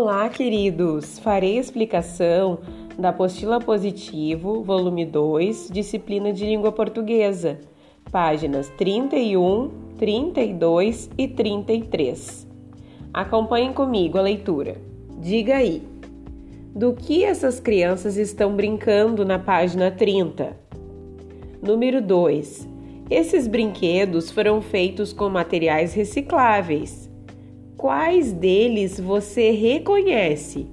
Olá, queridos! Farei explicação da apostila positivo, volume 2, disciplina de língua portuguesa, páginas 31, 32 e 33. Acompanhem comigo a leitura. Diga aí. Do que essas crianças estão brincando na página 30? Número 2. Esses brinquedos foram feitos com materiais recicláveis. Quais deles você reconhece?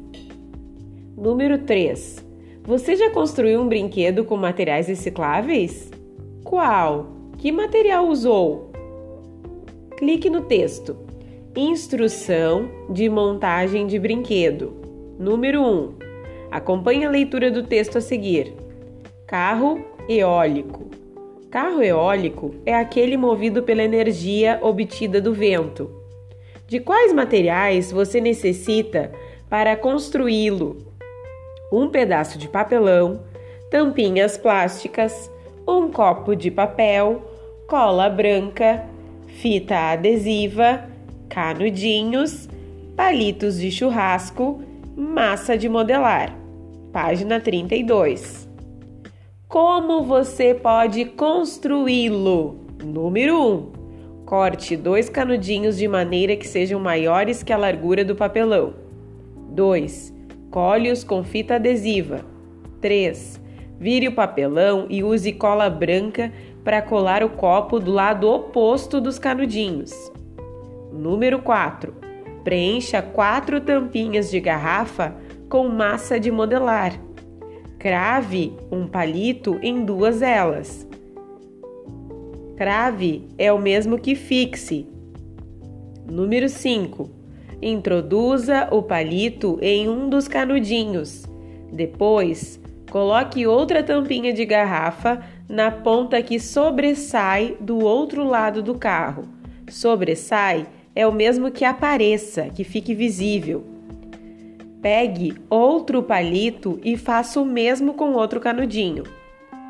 Número 3. Você já construiu um brinquedo com materiais recicláveis? Qual? Que material usou? Clique no texto. Instrução de montagem de brinquedo. Número 1. Acompanhe a leitura do texto a seguir. Carro eólico. Carro eólico é aquele movido pela energia obtida do vento. De quais materiais você necessita para construí-lo? Um pedaço de papelão, tampinhas plásticas, um copo de papel, cola branca, fita adesiva, canudinhos, palitos de churrasco, massa de modelar. Página 32. Como você pode construí-lo? Número 1. Corte dois canudinhos de maneira que sejam maiores que a largura do papelão. 2. Cole-os com fita adesiva. 3. Vire o papelão e use cola branca para colar o copo do lado oposto dos canudinhos. Número 4. Preencha quatro tampinhas de garrafa com massa de modelar. Crave um palito em duas delas. Crave é o mesmo que fixe. Número 5. Introduza o palito em um dos canudinhos. Depois, coloque outra tampinha de garrafa na ponta que sobressai do outro lado do carro. Sobressai é o mesmo que apareça, que fique visível. Pegue outro palito e faça o mesmo com outro canudinho.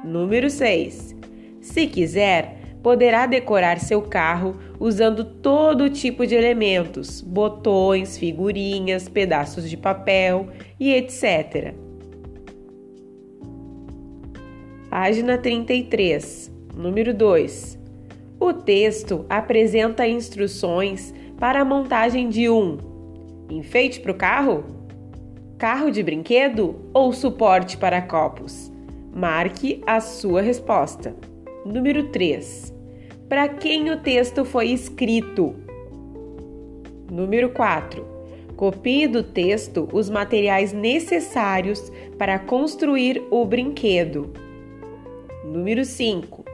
Número 6. Se quiser, poderá decorar seu carro usando todo tipo de elementos, botões, figurinhas, pedaços de papel e etc. Página 33, número 2. O texto apresenta instruções para a montagem de um enfeite para o carro, carro de brinquedo ou suporte para copos. Marque a sua resposta. Número 3 para quem o texto foi escrito. Número 4. Copie do texto os materiais necessários para construir o brinquedo. Número 5.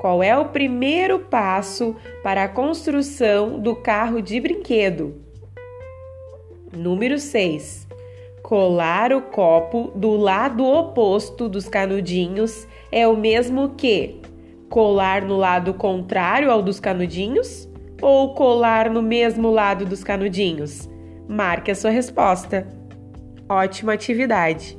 Qual é o primeiro passo para a construção do carro de brinquedo? Número 6. Colar o copo do lado oposto dos canudinhos é o mesmo que colar no lado contrário ao dos canudinhos ou colar no mesmo lado dos canudinhos? Marque a sua resposta. Ótima atividade!